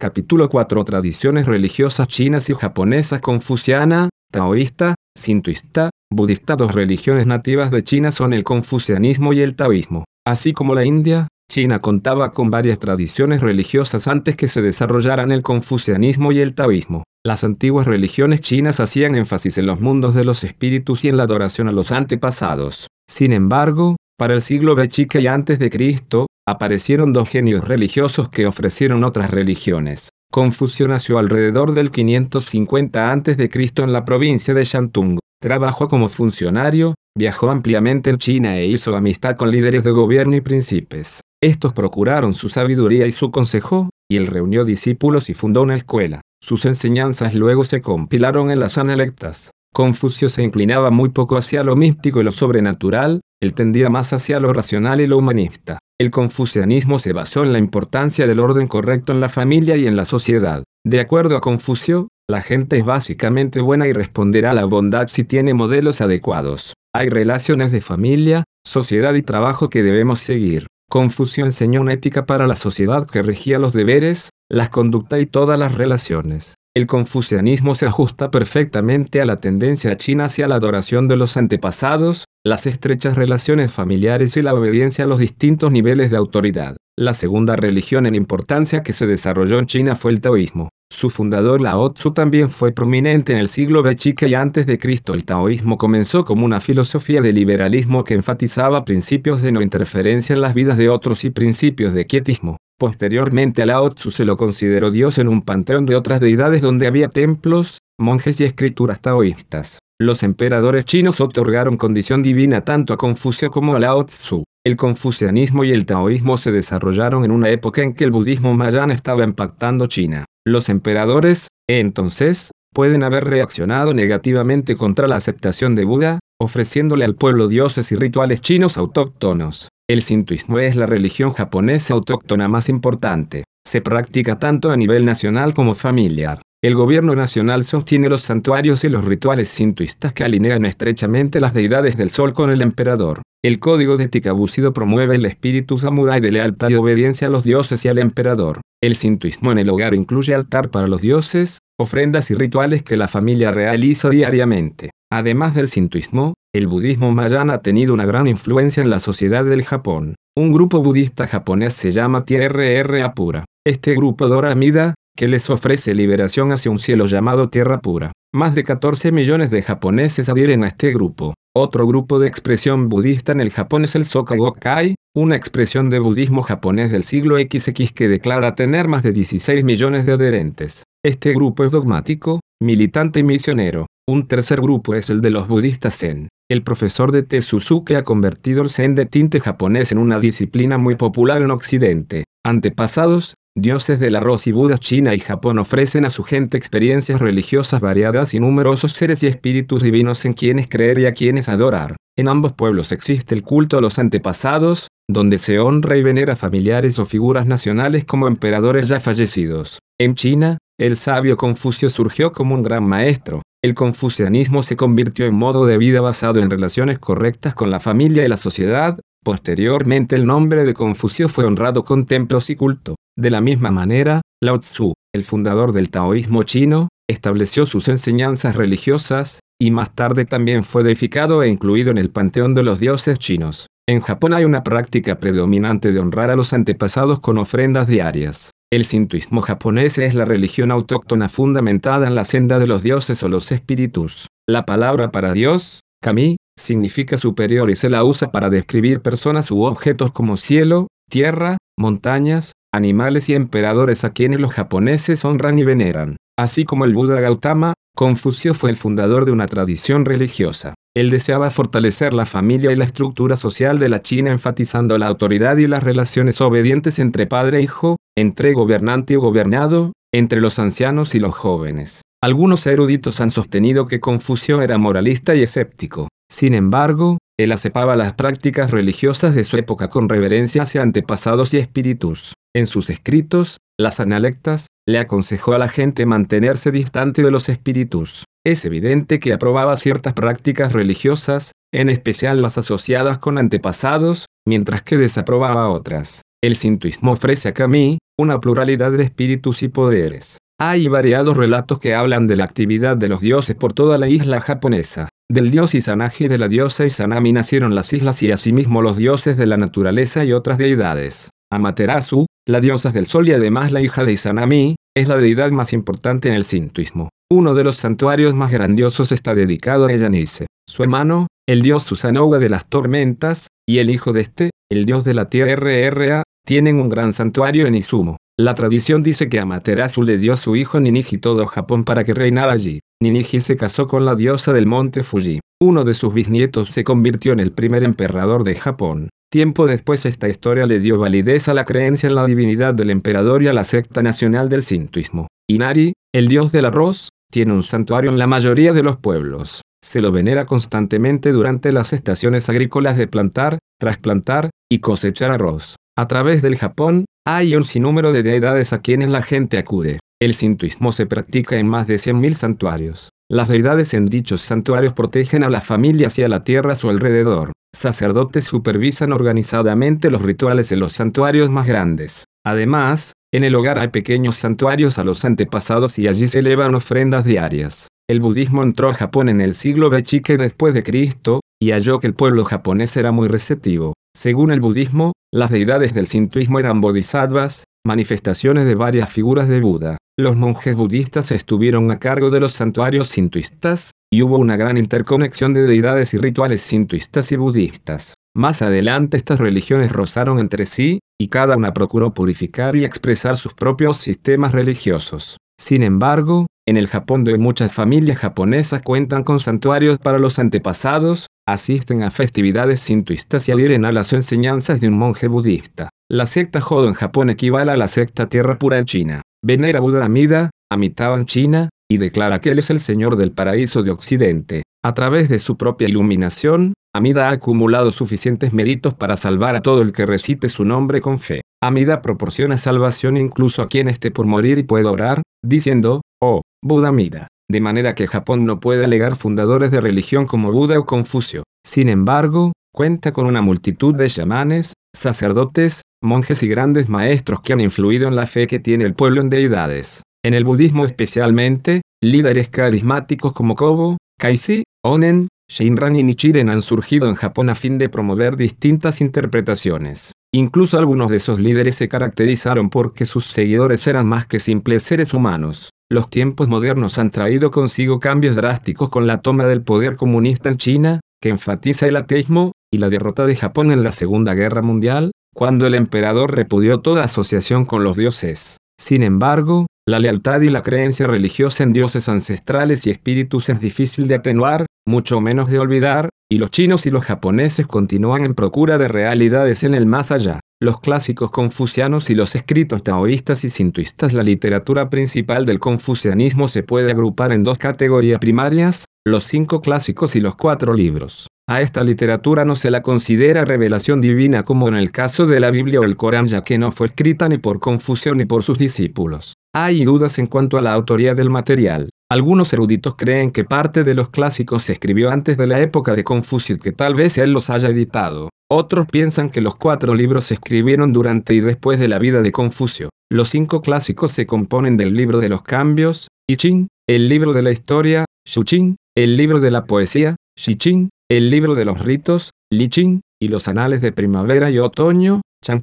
Capítulo 4 Tradiciones religiosas chinas y japonesas confuciana, taoísta, sintoísta, budista Dos religiones nativas de China son el confucianismo y el taoísmo. Así como la India, China contaba con varias tradiciones religiosas antes que se desarrollaran el confucianismo y el taoísmo. Las antiguas religiones chinas hacían énfasis en los mundos de los espíritus y en la adoración a los antepasados. Sin embargo, para el siglo Bechique y antes de Cristo, aparecieron dos genios religiosos que ofrecieron otras religiones. Confucio nació alrededor del 550 a.C. en la provincia de Shantung. Trabajó como funcionario, viajó ampliamente en China e hizo amistad con líderes de gobierno y príncipes. Estos procuraron su sabiduría y su consejo, y él reunió discípulos y fundó una escuela. Sus enseñanzas luego se compilaron en las Analectas. Confucio se inclinaba muy poco hacia lo místico y lo sobrenatural, él tendía más hacia lo racional y lo humanista. El confucianismo se basó en la importancia del orden correcto en la familia y en la sociedad. De acuerdo a Confucio, la gente es básicamente buena y responderá a la bondad si tiene modelos adecuados. Hay relaciones de familia, sociedad y trabajo que debemos seguir. Confucio enseñó una ética para la sociedad que regía los deberes, las conductas y todas las relaciones. El confucianismo se ajusta perfectamente a la tendencia china hacia la adoración de los antepasados, las estrechas relaciones familiares y la obediencia a los distintos niveles de autoridad. La segunda religión en importancia que se desarrolló en China fue el taoísmo. Su fundador Lao Tzu también fue prominente en el siglo Bechique y antes de Cristo. El taoísmo comenzó como una filosofía de liberalismo que enfatizaba principios de no interferencia en las vidas de otros y principios de quietismo. Posteriormente a Lao Tzu se lo consideró Dios en un panteón de otras deidades donde había templos, monjes y escrituras taoístas. Los emperadores chinos otorgaron condición divina tanto a Confucio como a Lao Tzu. El confucianismo y el taoísmo se desarrollaron en una época en que el budismo mayana estaba impactando China. Los emperadores, entonces, pueden haber reaccionado negativamente contra la aceptación de Buda, ofreciéndole al pueblo dioses y rituales chinos autóctonos. El sintoísmo es la religión japonesa autóctona más importante. Se practica tanto a nivel nacional como familiar. El gobierno nacional sostiene los santuarios y los rituales sintoístas que alinean estrechamente las deidades del sol con el emperador. El código de ética promueve el espíritu samurái de lealtad y obediencia a los dioses y al emperador. El sintoísmo en el hogar incluye altar para los dioses, ofrendas y rituales que la familia realiza diariamente. Además del sintoísmo, el budismo mayana ha tenido una gran influencia en la sociedad del Japón. Un grupo budista japonés se llama TRR Apura. Este grupo adora a Mida, que les ofrece liberación hacia un cielo llamado Tierra Pura. Más de 14 millones de japoneses adhieren a este grupo. Otro grupo de expresión budista en el Japón es el Soka Gokkai, una expresión de budismo japonés del siglo XX que declara tener más de 16 millones de adherentes. Este grupo es dogmático, militante y misionero. Un tercer grupo es el de los budistas Zen. El profesor de Tesuzuke ha convertido el Zen de tinte japonés en una disciplina muy popular en Occidente. Antepasados, dioses del arroz y Budas China y Japón ofrecen a su gente experiencias religiosas variadas y numerosos seres y espíritus divinos en quienes creer y a quienes adorar. En ambos pueblos existe el culto a los antepasados, donde se honra y venera familiares o figuras nacionales como emperadores ya fallecidos. En China, el sabio Confucio surgió como un gran maestro. El confucianismo se convirtió en modo de vida basado en relaciones correctas con la familia y la sociedad. Posteriormente el nombre de Confucio fue honrado con templos y culto. De la misma manera, Lao Tzu, el fundador del taoísmo chino, estableció sus enseñanzas religiosas, y más tarde también fue deificado e incluido en el panteón de los dioses chinos. En Japón hay una práctica predominante de honrar a los antepasados con ofrendas diarias. El sintoísmo japonés es la religión autóctona fundamentada en la senda de los dioses o los espíritus. La palabra para Dios, kami, significa superior y se la usa para describir personas u objetos como cielo, tierra, montañas, animales y emperadores a quienes los japoneses honran y veneran. Así como el Buda Gautama, Confucio fue el fundador de una tradición religiosa. Él deseaba fortalecer la familia y la estructura social de la China enfatizando la autoridad y las relaciones obedientes entre padre e hijo, entre gobernante y gobernado, entre los ancianos y los jóvenes. Algunos eruditos han sostenido que Confucio era moralista y escéptico. Sin embargo, él aceptaba las prácticas religiosas de su época con reverencia hacia antepasados y espíritus. En sus escritos, las analectas, le aconsejó a la gente mantenerse distante de los espíritus. Es evidente que aprobaba ciertas prácticas religiosas, en especial las asociadas con antepasados, mientras que desaprobaba otras. El sintoísmo ofrece a Kami, una pluralidad de espíritus y poderes. Hay variados relatos que hablan de la actividad de los dioses por toda la isla japonesa. Del dios Izanagi y de la diosa Izanami nacieron las islas y asimismo los dioses de la naturaleza y otras deidades. Amaterasu, la diosa del sol y además la hija de Izanami, es la deidad más importante en el sintoísmo. Uno de los santuarios más grandiosos está dedicado a Yanice, su hermano, el dios Susanoga de las tormentas, y el hijo de este, el dios de la tierra tienen un gran santuario en Izumo. La tradición dice que Amaterasu le dio a su hijo Ninigi todo Japón para que reinara allí. Ninigi se casó con la diosa del monte Fuji. Uno de sus bisnietos se convirtió en el primer emperador de Japón. Tiempo después esta historia le dio validez a la creencia en la divinidad del emperador y a la secta nacional del sintoísmo. Inari, el dios del arroz, tiene un santuario en la mayoría de los pueblos. Se lo venera constantemente durante las estaciones agrícolas de plantar, trasplantar y cosechar arroz. A través del Japón, hay un sinnúmero de deidades a quienes la gente acude. El sintoísmo se practica en más de 100.000 santuarios. Las deidades en dichos santuarios protegen a las familias y a la tierra a su alrededor. Sacerdotes supervisan organizadamente los rituales en los santuarios más grandes. Además, en el hogar hay pequeños santuarios a los antepasados y allí se elevan ofrendas diarias. El budismo entró a Japón en el siglo Bechique después de Cristo, y halló que el pueblo japonés era muy receptivo. Según el budismo, las deidades del sintoísmo eran bodhisattvas, manifestaciones de varias figuras de Buda. Los monjes budistas estuvieron a cargo de los santuarios sintoístas, y hubo una gran interconexión de deidades y rituales sintoístas y budistas. Más adelante estas religiones rozaron entre sí, y cada una procuró purificar y expresar sus propios sistemas religiosos. Sin embargo, en el Japón de muchas familias japonesas cuentan con santuarios para los antepasados, asisten a festividades sintoístas y adhieren a las enseñanzas de un monje budista. La secta Jodo en Japón equivale a la secta Tierra Pura en China. Venera Buda Amida, Amitabha en China, y declara que él es el señor del paraíso de Occidente. A través de su propia iluminación, Amida ha acumulado suficientes méritos para salvar a todo el que recite su nombre con fe. Amida proporciona salvación incluso a quien esté por morir y puede orar, diciendo, oh, Buda Amida. De manera que Japón no puede alegar fundadores de religión como Buda o Confucio. Sin embargo, cuenta con una multitud de chamanes, sacerdotes, monjes y grandes maestros que han influido en la fe que tiene el pueblo en deidades. En el budismo especialmente, líderes carismáticos como Kobo, Kaisi, Onen, Shinran y Nichiren han surgido en Japón a fin de promover distintas interpretaciones. Incluso algunos de esos líderes se caracterizaron porque sus seguidores eran más que simples seres humanos. Los tiempos modernos han traído consigo cambios drásticos con la toma del poder comunista en China, que enfatiza el ateísmo, y la derrota de Japón en la Segunda Guerra Mundial, cuando el emperador repudió toda asociación con los dioses. Sin embargo, la lealtad y la creencia religiosa en dioses ancestrales y espíritus es difícil de atenuar, mucho menos de olvidar, y los chinos y los japoneses continúan en procura de realidades en el más allá. Los clásicos confucianos y los escritos taoístas y sintoístas La literatura principal del confucianismo se puede agrupar en dos categorías primarias, los cinco clásicos y los cuatro libros. A esta literatura no se la considera revelación divina como en el caso de la Biblia o el Corán ya que no fue escrita ni por Confucio ni por sus discípulos. Hay dudas en cuanto a la autoría del material. Algunos eruditos creen que parte de los clásicos se escribió antes de la época de Confucio y que tal vez él los haya editado. Otros piensan que los cuatro libros se escribieron durante y después de la vida de Confucio. Los cinco clásicos se componen del libro de los cambios, I Ching, el libro de la historia, Shu Ching, el libro de la poesía, Shi Ching, el libro de los ritos, Li Ching, y los anales de primavera y otoño, Chang.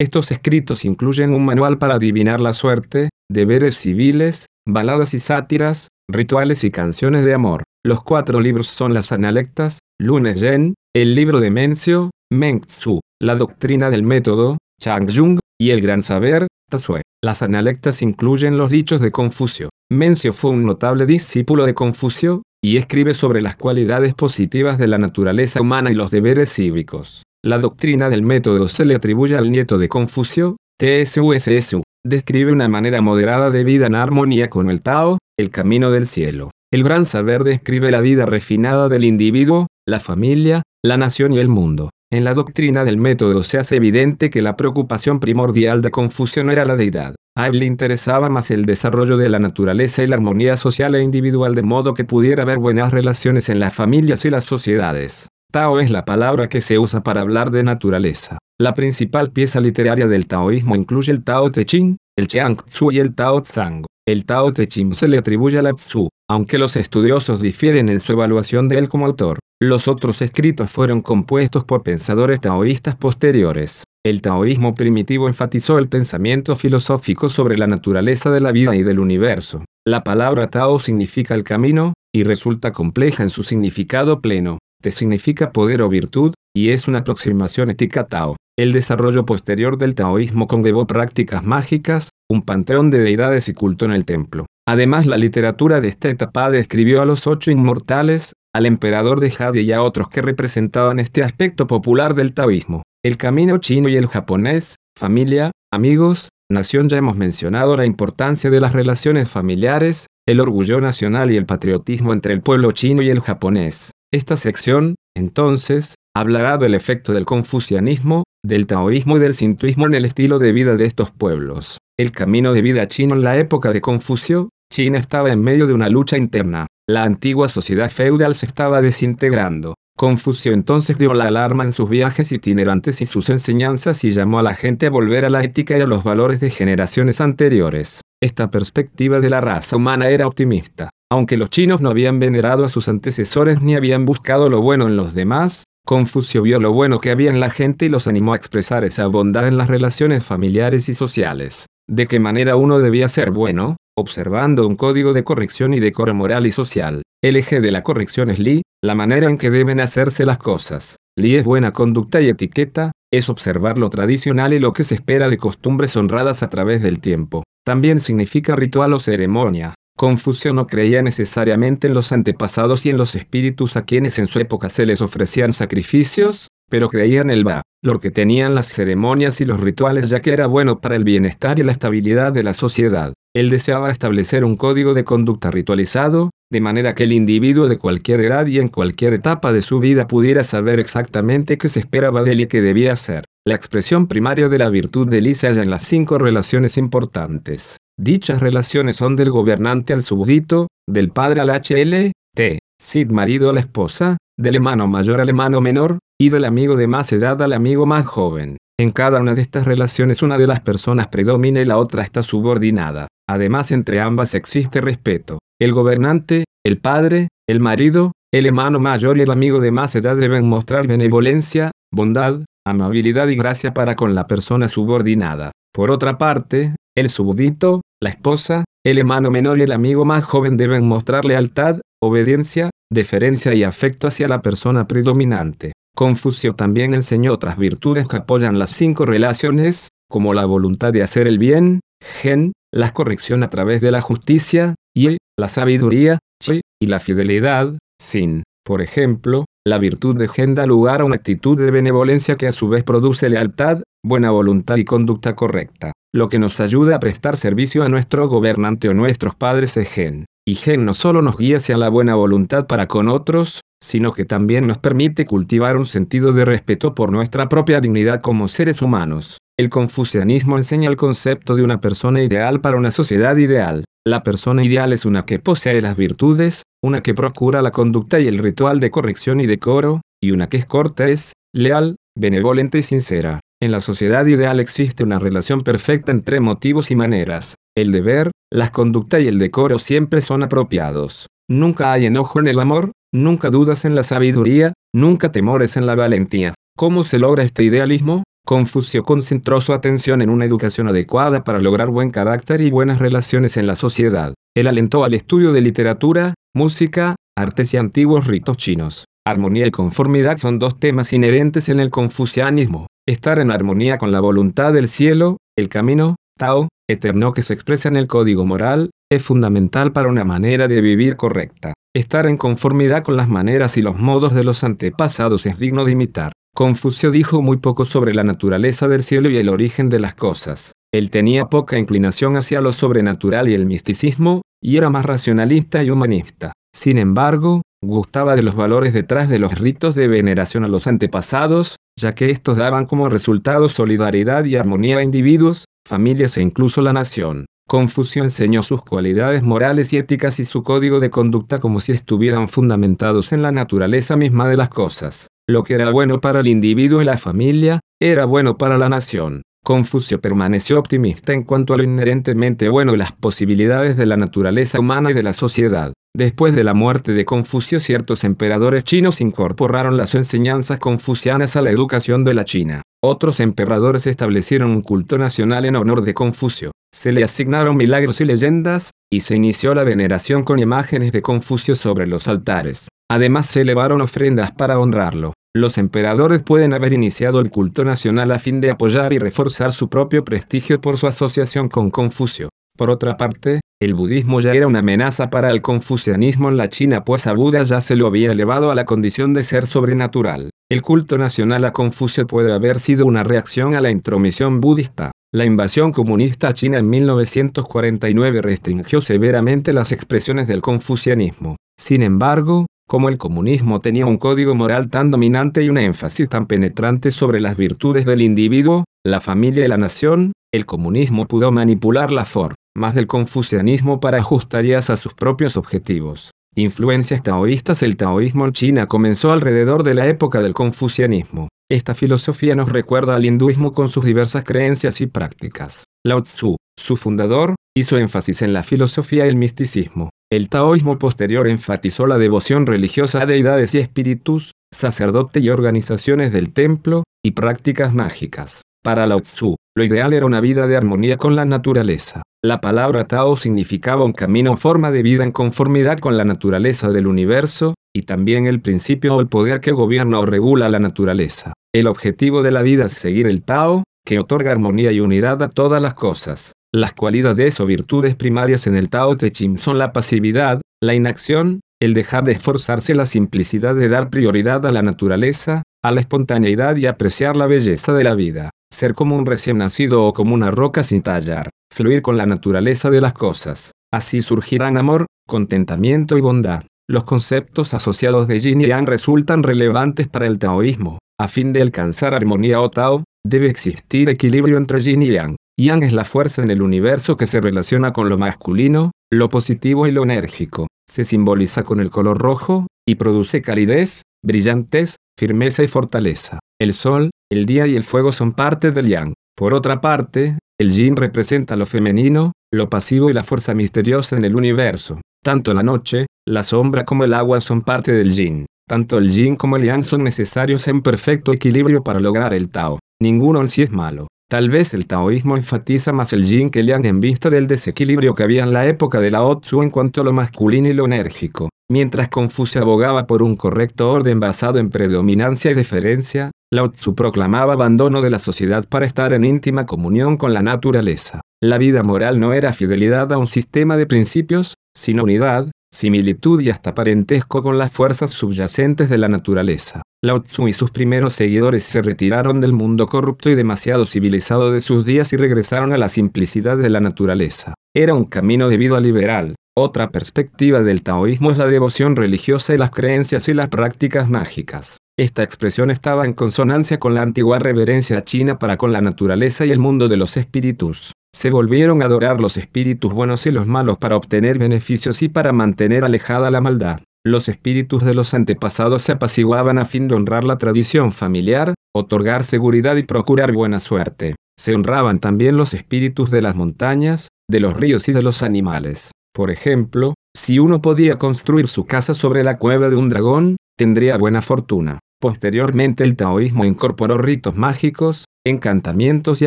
Estos escritos incluyen un manual para adivinar la suerte, deberes civiles, baladas y sátiras, rituales y canciones de amor. Los cuatro libros son las Analectas, Lunes Yen, el libro de Mencio, Meng Tzu, la doctrina del método, Chang Jung, y el gran saber, Tasue. Las Analectas incluyen los dichos de Confucio. Mencio fue un notable discípulo de Confucio, y escribe sobre las cualidades positivas de la naturaleza humana y los deberes cívicos. La doctrina del método se le atribuye al nieto de Confucio, TSUSSU. Describe una manera moderada de vida en armonía con el Tao, el camino del cielo. El gran saber describe la vida refinada del individuo, la familia, la nación y el mundo. En la doctrina del método se hace evidente que la preocupación primordial de Confucio no era la deidad, a él le interesaba más el desarrollo de la naturaleza y la armonía social e individual de modo que pudiera haber buenas relaciones en las familias y las sociedades. Tao es la palabra que se usa para hablar de naturaleza. La principal pieza literaria del taoísmo incluye el Tao Te Ching, el Chiang Tzu y el Tao Tsang. El Tao Te Ching se le atribuye a la Tzu, aunque los estudiosos difieren en su evaluación de él como autor. Los otros escritos fueron compuestos por pensadores taoístas posteriores. El taoísmo primitivo enfatizó el pensamiento filosófico sobre la naturaleza de la vida y del universo. La palabra Tao significa el camino, y resulta compleja en su significado pleno. Te significa poder o virtud, y es una aproximación ética Tao. El desarrollo posterior del taoísmo conllevó prácticas mágicas, un panteón de deidades y culto en el templo. Además, la literatura de esta etapa describió a los ocho inmortales, al emperador de Jade y a otros que representaban este aspecto popular del taoísmo. El camino chino y el japonés, familia, amigos, nación ya hemos mencionado la importancia de las relaciones familiares, el orgullo nacional y el patriotismo entre el pueblo chino y el japonés. Esta sección, entonces, hablará del efecto del confucianismo, del taoísmo y del sintoísmo en el estilo de vida de estos pueblos. El camino de vida chino en la época de Confucio, China estaba en medio de una lucha interna. La antigua sociedad feudal se estaba desintegrando. Confucio entonces dio la alarma en sus viajes itinerantes y sus enseñanzas y llamó a la gente a volver a la ética y a los valores de generaciones anteriores. Esta perspectiva de la raza humana era optimista. Aunque los chinos no habían venerado a sus antecesores ni habían buscado lo bueno en los demás, Confucio vio lo bueno que había en la gente y los animó a expresar esa bondad en las relaciones familiares y sociales. ¿De qué manera uno debía ser bueno? Observando un código de corrección y decoro moral y social. El eje de la corrección es Li, la manera en que deben hacerse las cosas. Li es buena conducta y etiqueta, es observar lo tradicional y lo que se espera de costumbres honradas a través del tiempo. También significa ritual o ceremonia. Confucio no creía necesariamente en los antepasados y en los espíritus a quienes en su época se les ofrecían sacrificios, pero creía en el Ba, lo que tenían las ceremonias y los rituales ya que era bueno para el bienestar y la estabilidad de la sociedad. Él deseaba establecer un código de conducta ritualizado, de manera que el individuo de cualquier edad y en cualquier etapa de su vida pudiera saber exactamente qué se esperaba de él y qué debía hacer. La expresión primaria de la virtud de halla en las cinco relaciones importantes. Dichas relaciones son del gobernante al súbdito, del padre al HL, T, Sid marido a la esposa, del hermano mayor al hermano menor, y del amigo de más edad al amigo más joven. En cada una de estas relaciones una de las personas predomina y la otra está subordinada. Además entre ambas existe respeto. El gobernante, el padre, el marido, el hermano mayor y el amigo de más edad deben mostrar benevolencia, bondad, amabilidad y gracia para con la persona subordinada. Por otra parte, el súbdito, la esposa, el hermano menor y el amigo más joven deben mostrar lealtad, obediencia, deferencia y afecto hacia la persona predominante. Confucio también enseñó otras virtudes que apoyan las cinco relaciones, como la voluntad de hacer el bien, gen, la corrección a través de la justicia, y la sabiduría, chi, y la fidelidad, sin. Por ejemplo, la virtud de gen da lugar a una actitud de benevolencia que a su vez produce lealtad, buena voluntad y conducta correcta, lo que nos ayuda a prestar servicio a nuestro gobernante o nuestros padres es gen. Y gen no solo nos guía hacia la buena voluntad para con otros, sino que también nos permite cultivar un sentido de respeto por nuestra propia dignidad como seres humanos. El confucianismo enseña el concepto de una persona ideal para una sociedad ideal. La persona ideal es una que posee las virtudes, una que procura la conducta y el ritual de corrección y decoro, y una que es cortés, leal, benevolente y sincera. En la sociedad ideal existe una relación perfecta entre motivos y maneras. El deber, la conducta y el decoro siempre son apropiados. Nunca hay enojo en el amor, nunca dudas en la sabiduría, nunca temores en la valentía. ¿Cómo se logra este idealismo? Confucio concentró su atención en una educación adecuada para lograr buen carácter y buenas relaciones en la sociedad. Él alentó al estudio de literatura, música, artes y antiguos ritos chinos. Armonía y conformidad son dos temas inherentes en el confucianismo. Estar en armonía con la voluntad del cielo, el camino, Tao, eterno que se expresa en el código moral, es fundamental para una manera de vivir correcta. Estar en conformidad con las maneras y los modos de los antepasados es digno de imitar. Confucio dijo muy poco sobre la naturaleza del cielo y el origen de las cosas. Él tenía poca inclinación hacia lo sobrenatural y el misticismo, y era más racionalista y humanista. Sin embargo, gustaba de los valores detrás de los ritos de veneración a los antepasados, ya que estos daban como resultado solidaridad y armonía a individuos, familias e incluso la nación. Confucio enseñó sus cualidades morales y éticas y su código de conducta como si estuvieran fundamentados en la naturaleza misma de las cosas. Lo que era bueno para el individuo y la familia, era bueno para la nación. Confucio permaneció optimista en cuanto a lo inherentemente bueno y las posibilidades de la naturaleza humana y de la sociedad. Después de la muerte de Confucio ciertos emperadores chinos incorporaron las enseñanzas confucianas a la educación de la China. Otros emperadores establecieron un culto nacional en honor de Confucio. Se le asignaron milagros y leyendas, y se inició la veneración con imágenes de Confucio sobre los altares. Además se elevaron ofrendas para honrarlo. Los emperadores pueden haber iniciado el culto nacional a fin de apoyar y reforzar su propio prestigio por su asociación con Confucio. Por otra parte, el budismo ya era una amenaza para el confucianismo en la China pues a Buda ya se lo había elevado a la condición de ser sobrenatural. El culto nacional a Confucio puede haber sido una reacción a la intromisión budista. La invasión comunista China en 1949 restringió severamente las expresiones del confucianismo. Sin embargo, como el comunismo tenía un código moral tan dominante y un énfasis tan penetrante sobre las virtudes del individuo, la familia y la nación, el comunismo pudo manipular la forma del confucianismo para ajustarlas a sus propios objetivos. Influencias taoístas El taoísmo en China comenzó alrededor de la época del confucianismo. Esta filosofía nos recuerda al hinduismo con sus diversas creencias y prácticas. Lao Tzu, su fundador, hizo énfasis en la filosofía y el misticismo. El taoísmo posterior enfatizó la devoción religiosa a deidades y espíritus, sacerdote y organizaciones del templo, y prácticas mágicas. Para Lao Tzu, lo ideal era una vida de armonía con la naturaleza. La palabra Tao significaba un camino o forma de vida en conformidad con la naturaleza del universo, y también el principio o el poder que gobierna o regula la naturaleza. El objetivo de la vida es seguir el Tao, que otorga armonía y unidad a todas las cosas. Las cualidades o virtudes primarias en el Tao Te Ching son la pasividad, la inacción, el dejar de esforzarse, la simplicidad de dar prioridad a la naturaleza, a la espontaneidad y apreciar la belleza de la vida, ser como un recién nacido o como una roca sin tallar, fluir con la naturaleza de las cosas. Así surgirán amor, contentamiento y bondad. Los conceptos asociados de yin y yang resultan relevantes para el taoísmo. A fin de alcanzar armonía o tao, debe existir equilibrio entre yin y yang. Yang es la fuerza en el universo que se relaciona con lo masculino, lo positivo y lo enérgico. Se simboliza con el color rojo, y produce calidez, brillantez, firmeza y fortaleza. El sol, el día y el fuego son parte del yang. Por otra parte, el yin representa lo femenino, lo pasivo y la fuerza misteriosa en el universo. Tanto la noche, la sombra como el agua son parte del yin. Tanto el yin como el yang son necesarios en perfecto equilibrio para lograr el Tao. Ninguno en sí es malo. Tal vez el taoísmo enfatiza más el yin que el yang en vista del desequilibrio que había en la época de Lao Tzu en cuanto a lo masculino y lo enérgico. Mientras Confucio abogaba por un correcto orden basado en predominancia y deferencia, Lao Tzu proclamaba abandono de la sociedad para estar en íntima comunión con la naturaleza. La vida moral no era fidelidad a un sistema de principios, sino unidad, similitud y hasta parentesco con las fuerzas subyacentes de la naturaleza. Lao Tzu y sus primeros seguidores se retiraron del mundo corrupto y demasiado civilizado de sus días y regresaron a la simplicidad de la naturaleza. Era un camino de vida liberal. Otra perspectiva del taoísmo es la devoción religiosa y las creencias y las prácticas mágicas. Esta expresión estaba en consonancia con la antigua reverencia china para con la naturaleza y el mundo de los espíritus. Se volvieron a adorar los espíritus buenos y los malos para obtener beneficios y para mantener alejada la maldad. Los espíritus de los antepasados se apaciguaban a fin de honrar la tradición familiar, otorgar seguridad y procurar buena suerte. Se honraban también los espíritus de las montañas, de los ríos y de los animales. Por ejemplo, si uno podía construir su casa sobre la cueva de un dragón, tendría buena fortuna. Posteriormente el taoísmo incorporó ritos mágicos, encantamientos y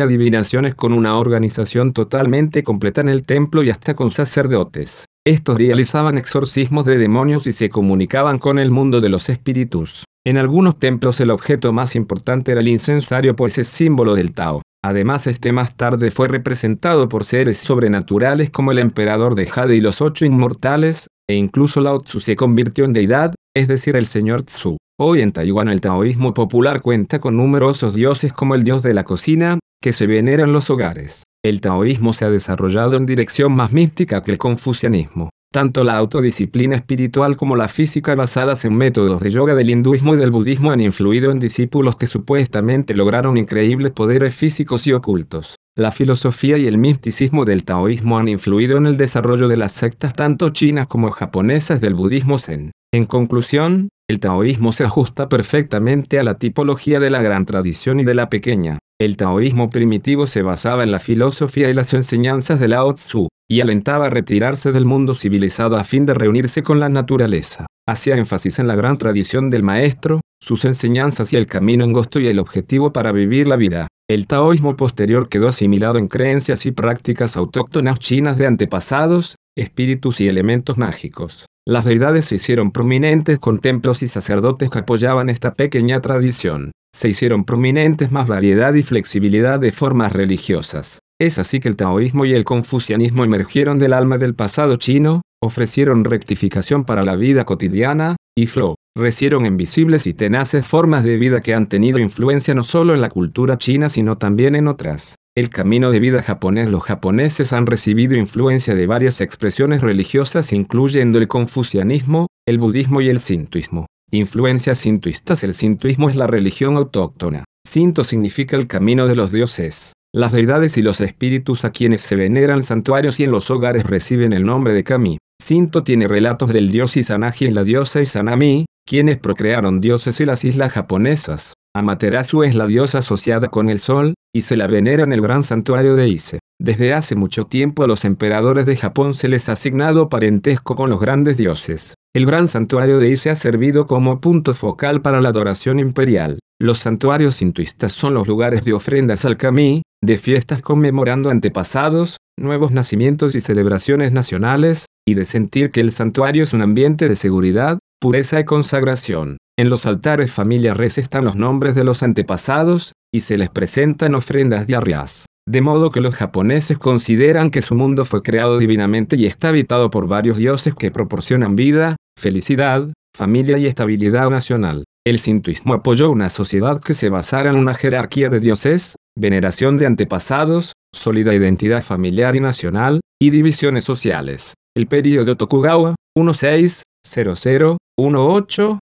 adivinaciones con una organización totalmente completa en el templo y hasta con sacerdotes. Estos realizaban exorcismos de demonios y se comunicaban con el mundo de los espíritus. En algunos templos el objeto más importante era el incensario pues es símbolo del Tao. Además este más tarde fue representado por seres sobrenaturales como el emperador de Jade y los ocho inmortales, e incluso Lao Tzu se convirtió en deidad, es decir el señor Tzu. Hoy en Taiwán el taoísmo popular cuenta con numerosos dioses como el dios de la cocina, que se venera en los hogares. El taoísmo se ha desarrollado en dirección más mística que el confucianismo. Tanto la autodisciplina espiritual como la física basadas en métodos de yoga del hinduismo y del budismo han influido en discípulos que supuestamente lograron increíbles poderes físicos y ocultos. La filosofía y el misticismo del taoísmo han influido en el desarrollo de las sectas tanto chinas como japonesas del budismo zen. En conclusión, El taoísmo se ajusta perfectamente a la tipología de la gran tradición y de la pequeña. El taoísmo primitivo se basaba en la filosofía y las enseñanzas de Lao Tzu, y alentaba a retirarse del mundo civilizado a fin de reunirse con la naturaleza. Hacía énfasis en la gran tradición del maestro, sus enseñanzas y el camino angosto y el objetivo para vivir la vida. El taoísmo posterior quedó asimilado en creencias y prácticas autóctonas chinas de antepasados, espíritus y elementos mágicos. Las deidades se hicieron prominentes con templos y sacerdotes que apoyaban esta pequeña tradición se hicieron prominentes más variedad y flexibilidad de formas religiosas. Es así que el taoísmo y el confucianismo emergieron del alma del pasado chino, ofrecieron rectificación para la vida cotidiana, y florecieron en visibles y tenaces formas de vida que han tenido influencia no solo en la cultura china sino también en otras. El camino de vida japonés Los japoneses han recibido influencia de varias expresiones religiosas incluyendo el confucianismo, el budismo y el sintoísmo. Influencias sintoístas El sintoísmo es la religión autóctona. Sinto significa el camino de los dioses. Las deidades y los espíritus a quienes se veneran santuarios y en los hogares reciben el nombre de kami. Sinto tiene relatos del dios Izanagi y la diosa Izanami, quienes procrearon dioses y las islas japonesas. Amaterasu es la diosa asociada con el sol, y se la venera en el gran santuario de Ise. Desde hace mucho tiempo a los emperadores de Japón se les ha asignado parentesco con los grandes dioses. El gran santuario de Ise ha servido como punto focal para la adoración imperial. Los santuarios sintoístas son los lugares de ofrendas al kami, de fiestas conmemorando antepasados, nuevos nacimientos y celebraciones nacionales, y de sentir que el santuario es un ambiente de seguridad, pureza y consagración. En los altares familiares están los nombres de los antepasados, y se les presentan ofrendas diarias. De modo que los japoneses consideran que su mundo fue creado divinamente y está habitado por varios dioses que proporcionan vida, felicidad, familia y estabilidad nacional. El sintoísmo apoyó una sociedad que se basara en una jerarquía de dioses, veneración de antepasados, sólida identidad familiar y nacional, y divisiones sociales. El periodo Tokugawa,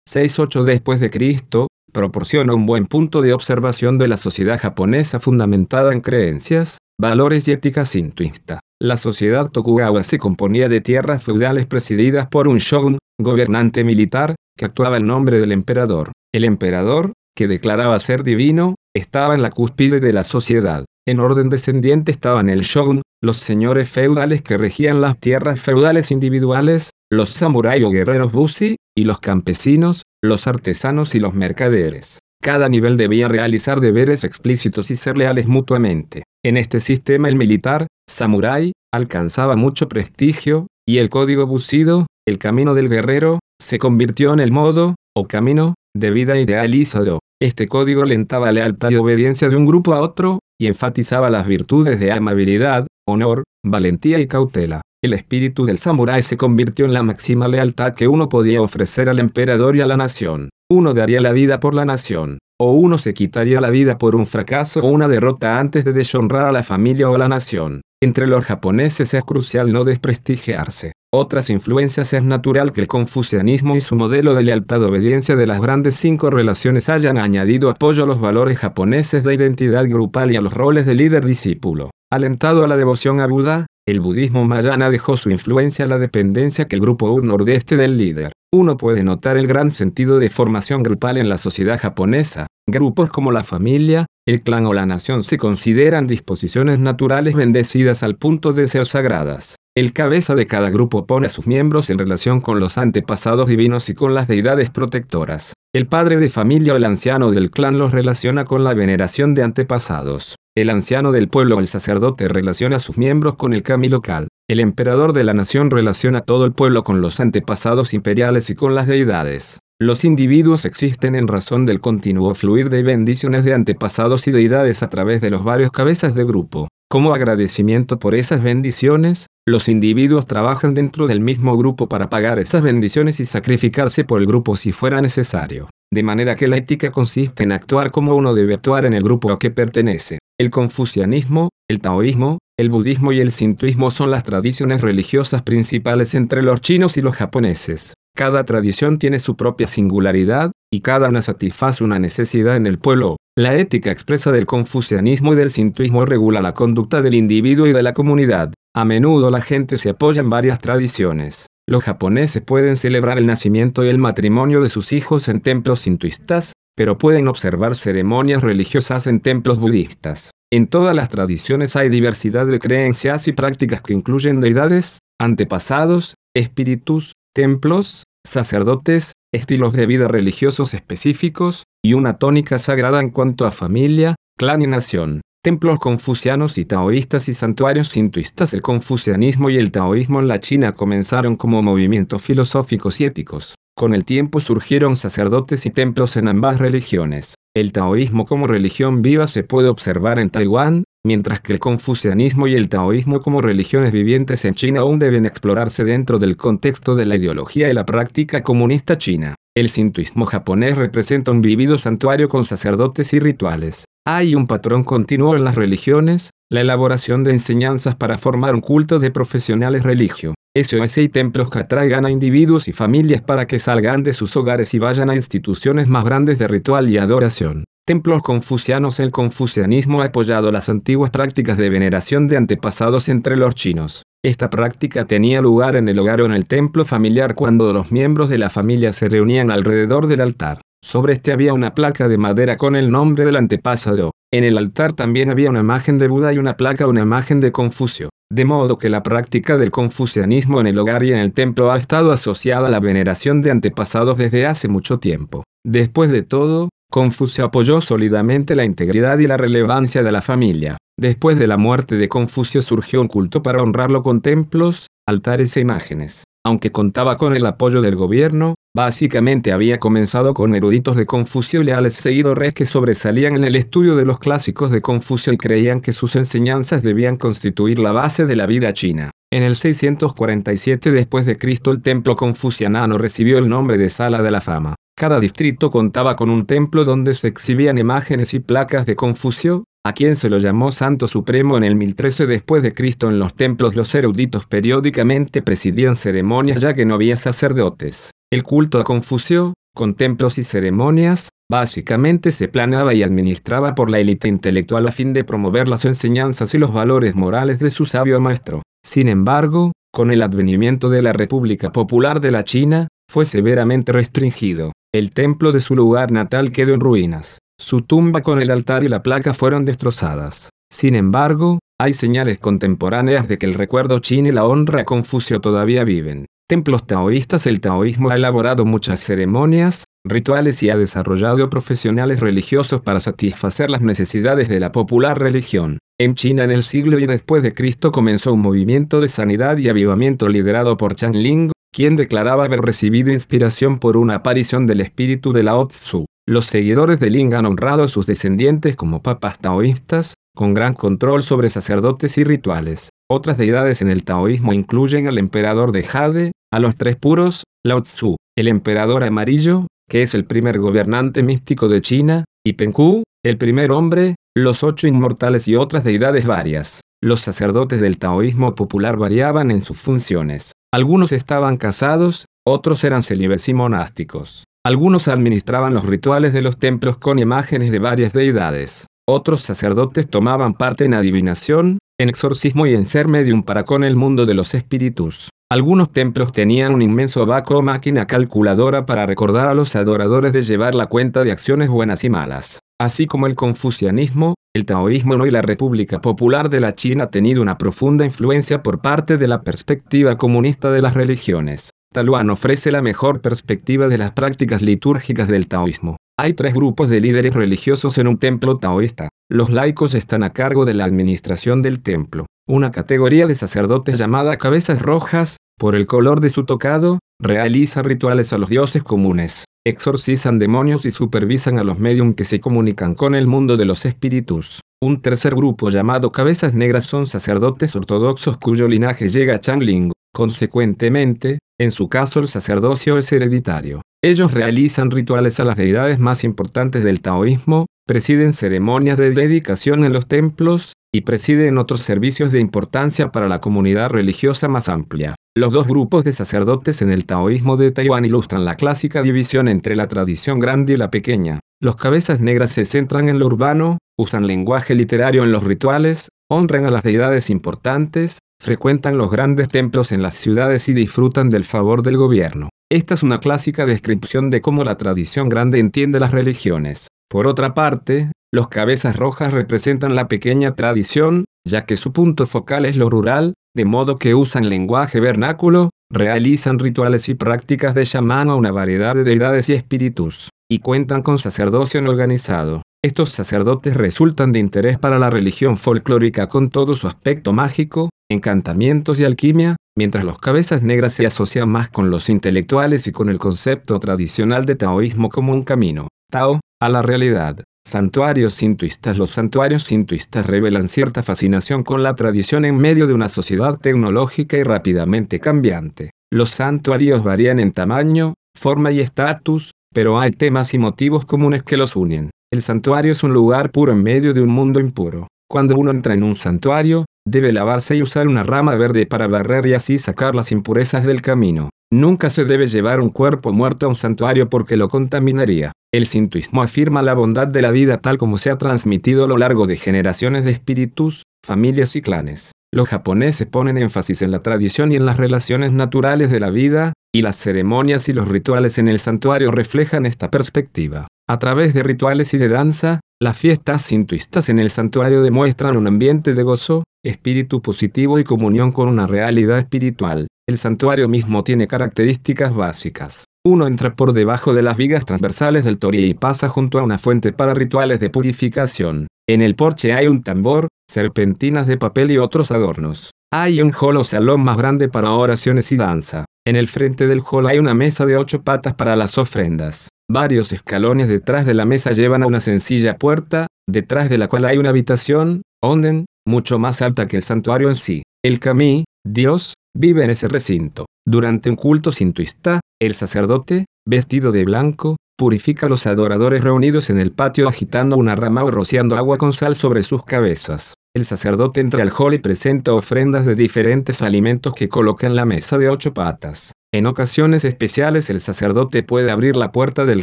1600-1868 después de Cristo, proporciona un buen punto de observación de la sociedad japonesa fundamentada en creencias, valores y ética sintoísta. La sociedad Tokugawa se componía de tierras feudales presididas por un shogun, gobernante militar, que actuaba en nombre del emperador. El emperador, que declaraba ser divino, estaba en la cúspide de la sociedad. En orden descendiente estaban el shogun, los señores feudales que regían las tierras feudales individuales, los samuráis o guerreros busi, y los campesinos, los artesanos y los mercaderes. Cada nivel debía realizar deberes explícitos y ser leales mutuamente. En este sistema el militar, samurái, alcanzaba mucho prestigio, y el código busido, el camino del guerrero, se convirtió en el modo, o camino, de vida idealizado. Este código alentaba lealtad y obediencia de un grupo a otro, y enfatizaba las virtudes de amabilidad, honor, valentía y cautela. El espíritu del samurái se convirtió en la máxima lealtad que uno podía ofrecer al emperador y a la nación. Uno daría la vida por la nación, o uno se quitaría la vida por un fracaso o una derrota antes de deshonrar a la familia o a la nación. Entre los japoneses es crucial no desprestigiarse. Otras influencias es natural que el confucianismo y su modelo de lealtad-obediencia de las grandes cinco relaciones hayan añadido apoyo a los valores japoneses de identidad grupal y a los roles de líder-discípulo. Alentado a la devoción a Buda, el budismo mayana dejó su influencia a la dependencia que el grupo nordeste del líder. Uno puede notar el gran sentido de formación grupal en la sociedad japonesa. Grupos como la familia, el clan o la nación se consideran disposiciones naturales bendecidas al punto de ser sagradas. El cabeza de cada grupo pone a sus miembros en relación con los antepasados divinos y con las deidades protectoras. El padre de familia o el anciano del clan los relaciona con la veneración de antepasados. El anciano del pueblo o el sacerdote relaciona a sus miembros con el kami local. El emperador de la nación relaciona a todo el pueblo con los antepasados imperiales y con las deidades. Los individuos existen en razón del continuo fluir de bendiciones de antepasados y deidades a través de los varios cabezas de grupo. Como agradecimiento por esas bendiciones, los individuos trabajan dentro del mismo grupo para pagar esas bendiciones y sacrificarse por el grupo si fuera necesario. De manera que la ética consiste en actuar como uno debe actuar en el grupo a que pertenece. El confucianismo, el taoísmo, el budismo y el sintoísmo son las tradiciones religiosas principales entre los chinos y los japoneses. Cada tradición tiene su propia singularidad, y cada una satisface una necesidad en el pueblo. La ética expresa del confucianismo y del sintoísmo regula la conducta del individuo y de la comunidad. A menudo la gente se apoya en varias tradiciones. Los japoneses pueden celebrar el nacimiento y el matrimonio de sus hijos en templos hinduistas, pero pueden observar ceremonias religiosas en templos budistas. En todas las tradiciones hay diversidad de creencias y prácticas que incluyen deidades, antepasados, espíritus, templos, sacerdotes, estilos de vida religiosos específicos, y una tónica sagrada en cuanto a familia, clan y nación. Templos confucianos y taoístas y santuarios sintoístas El confucianismo y el taoísmo en la China comenzaron como movimientos filosóficos y éticos. Con el tiempo surgieron sacerdotes y templos en ambas religiones. El taoísmo como religión viva se puede observar en Taiwán, mientras que el confucianismo y el taoísmo como religiones vivientes en China aún deben explorarse dentro del contexto de la ideología y la práctica comunista china. El sintoísmo japonés representa un vivido santuario con sacerdotes y rituales. Hay un patrón continuo en las religiones, la elaboración de enseñanzas para formar un culto de profesionales religio. SOS y templos que atraigan a individuos y familias para que salgan de sus hogares y vayan a instituciones más grandes de ritual y adoración. Templos confucianos El confucianismo ha apoyado las antiguas prácticas de veneración de antepasados entre los chinos. Esta práctica tenía lugar en el hogar o en el templo familiar cuando los miembros de la familia se reunían alrededor del altar. Sobre este había una placa de madera con el nombre del antepasado. En el altar también había una imagen de Buda y una placa una imagen de Confucio. De modo que la práctica del confucianismo en el hogar y en el templo ha estado asociada a la veneración de antepasados desde hace mucho tiempo. Después de todo, Confucio apoyó sólidamente la integridad y la relevancia de la familia. Después de la muerte de Confucio surgió un culto para honrarlo con templos, altares e imágenes. Aunque contaba con el apoyo del gobierno, básicamente había comenzado con eruditos de Confucio y leales seguidores que sobresalían en el estudio de los clásicos de Confucio y creían que sus enseñanzas debían constituir la base de la vida china. En el 647 después de Cristo el templo confucianano recibió el nombre de Sala de la Fama. Cada distrito contaba con un templo donde se exhibían imágenes y placas de Confucio, a quien se lo llamó Santo Supremo en el 1013 después de Cristo en los templos los eruditos periódicamente presidían ceremonias ya que no había sacerdotes. El culto a Confucio, con templos y ceremonias, básicamente se planeaba y administraba por la élite intelectual a fin de promover las enseñanzas y los valores morales de su sabio maestro. Sin embargo, con el advenimiento de la República Popular de la China, fue severamente restringido. El templo de su lugar natal quedó en ruinas. Su tumba con el altar y la placa fueron destrozadas. Sin embargo, hay señales contemporáneas de que el recuerdo chino y la honra a Confucio todavía viven. Templos taoístas El taoísmo ha elaborado muchas ceremonias, rituales y ha desarrollado profesionales religiosos para satisfacer las necesidades de la popular religión. En China en el siglo y después de Cristo comenzó un movimiento de sanidad y avivamiento liderado por Chang Ling, quien declaraba haber recibido inspiración por una aparición del espíritu de Lao Tzu. Los seguidores de Ling han honrado a sus descendientes como papas taoístas, con gran control sobre sacerdotes y rituales. Otras deidades en el taoísmo incluyen al emperador de Jade, a los tres puros, Lao Tzu, el emperador amarillo, que es el primer gobernante místico de China, y Penku, el primer hombre, los ocho inmortales y otras deidades varias. Los sacerdotes del taoísmo popular variaban en sus funciones. Algunos estaban casados, otros eran célibes y monásticos. Algunos administraban los rituales de los templos con imágenes de varias deidades. Otros sacerdotes tomaban parte en adivinación, en exorcismo y en ser medium para con el mundo de los espíritus. Algunos templos tenían un inmenso abaco o máquina calculadora para recordar a los adoradores de llevar la cuenta de acciones buenas y malas. Así como el confucianismo, el taoísmo y la República Popular de la China ha tenido una profunda influencia por parte de la perspectiva comunista de las religiones. Taluan ofrece la mejor perspectiva de las prácticas litúrgicas del taoísmo. Hay tres grupos de líderes religiosos en un templo taoísta. Los laicos están a cargo de la administración del templo. Una categoría de sacerdotes llamada cabezas rojas, por el color de su tocado, realiza rituales a los dioses comunes exorcizan demonios y supervisan a los medium que se comunican con el mundo de los espíritus. Un tercer grupo llamado Cabezas Negras son sacerdotes ortodoxos cuyo linaje llega a Changling. Consecuentemente, en su caso el sacerdocio es hereditario. Ellos realizan rituales a las deidades más importantes del taoísmo, presiden ceremonias de dedicación en los templos, y presiden otros servicios de importancia para la comunidad religiosa más amplia. Los dos grupos de sacerdotes en el taoísmo de Taiwán ilustran la clásica división entre la tradición grande y la pequeña. Los cabezas negras se centran en lo urbano, usan lenguaje literario en los rituales, honran a las deidades importantes, frecuentan los grandes templos en las ciudades y disfrutan del favor del gobierno. Esta es una clásica descripción de cómo la tradición grande entiende las religiones. Por otra parte, los cabezas rojas representan la pequeña tradición, ya que su punto focal es lo rural, de modo que usan lenguaje vernáculo, realizan rituales y prácticas de chamán a una variedad de deidades y espíritus, y cuentan con sacerdocio no organizado. Estos sacerdotes resultan de interés para la religión folclórica con todo su aspecto mágico, encantamientos y alquimia, mientras los cabezas negras se asocian más con los intelectuales y con el concepto tradicional de taoísmo como un camino, Tao, a la realidad. Santuarios sintuistas Los santuarios sintuistas revelan cierta fascinación con la tradición en medio de una sociedad tecnológica y rápidamente cambiante. Los santuarios varían en tamaño, forma y estatus, pero hay temas y motivos comunes que los unen. El santuario es un lugar puro en medio de un mundo impuro. Cuando uno entra en un santuario, debe lavarse y usar una rama verde para barrer y así sacar las impurezas del camino. Nunca se debe llevar un cuerpo muerto a un santuario porque lo contaminaría. El sintuismo afirma la bondad de la vida tal como se ha transmitido a lo largo de generaciones de espíritus, familias y clanes. Los japoneses ponen énfasis en la tradición y en las relaciones naturales de la vida, y las ceremonias y los rituales en el santuario reflejan esta perspectiva. A través de rituales y de danza, las fiestas sintuistas en el santuario demuestran un ambiente de gozo, espíritu positivo y comunión con una realidad espiritual. El santuario mismo tiene características básicas. Uno entra por debajo de las vigas transversales del torii y pasa junto a una fuente para rituales de purificación. En el porche hay un tambor, serpentinas de papel y otros adornos. Hay un hall o salón más grande para oraciones y danza. En el frente del hall hay una mesa de ocho patas para las ofrendas. Varios escalones detrás de la mesa llevan a una sencilla puerta, detrás de la cual hay una habitación, onden, mucho más alta que el santuario en sí. El kami, Dios, vive en ese recinto. Durante un culto sintuista, el sacerdote, vestido de blanco, purifica a los adoradores reunidos en el patio agitando una rama o rociando agua con sal sobre sus cabezas. El sacerdote entra al hall y presenta ofrendas de diferentes alimentos que coloca en la mesa de ocho patas. En ocasiones especiales el sacerdote puede abrir la puerta del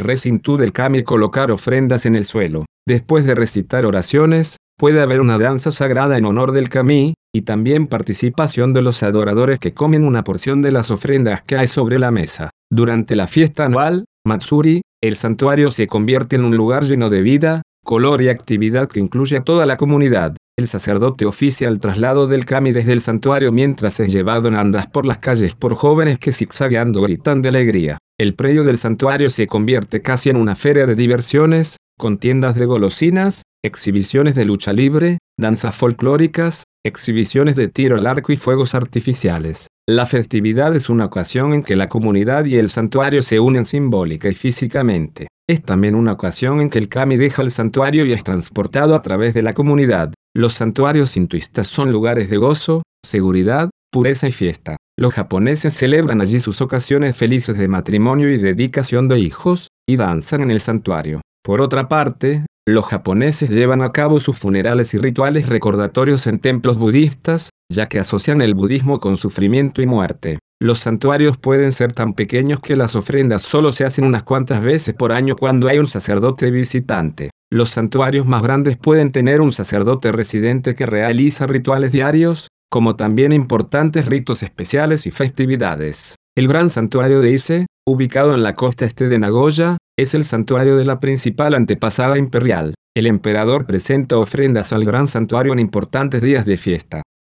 recinto del kami y colocar ofrendas en el suelo. Después de recitar oraciones, puede haber una danza sagrada en honor del kami, y también participación de los adoradores que comen una porción de las ofrendas que hay sobre la mesa. Durante la fiesta anual, Matsuri, el santuario se convierte en un lugar lleno de vida, color y actividad que incluye a toda la comunidad. El sacerdote oficia el traslado del kami desde el santuario mientras es llevado en andas por las calles por jóvenes que zigzagueando gritan de alegría. El predio del santuario se convierte casi en una feria de diversiones, con tiendas de golosinas, exhibiciones de lucha libre, danzas folclóricas, exhibiciones de tiro al arco y fuegos artificiales. La festividad es una ocasión en que la comunidad y el santuario se unen simbólica y físicamente. Es también una ocasión en que el kami deja el santuario y es transportado a través de la comunidad. Los santuarios hinduistas son lugares de gozo, seguridad, pureza y fiesta. Los japoneses celebran allí sus ocasiones felices de matrimonio y dedicación de hijos, y danzan en el santuario. Por otra parte, los japoneses llevan a cabo sus funerales y rituales recordatorios en templos budistas, ya que asocian el budismo con sufrimiento y muerte. Los santuarios pueden ser tan pequeños que las ofrendas solo se hacen unas cuantas veces por año cuando hay un sacerdote visitante. Los santuarios más grandes pueden tener un sacerdote residente que realiza rituales diarios, como también importantes ritos especiales y festividades. El gran santuario de Ise, ubicado en la costa este de Nagoya, es el santuario de la principal antepasada imperial. El emperador presenta ofrendas al gran santuario en importantes días de fiesta.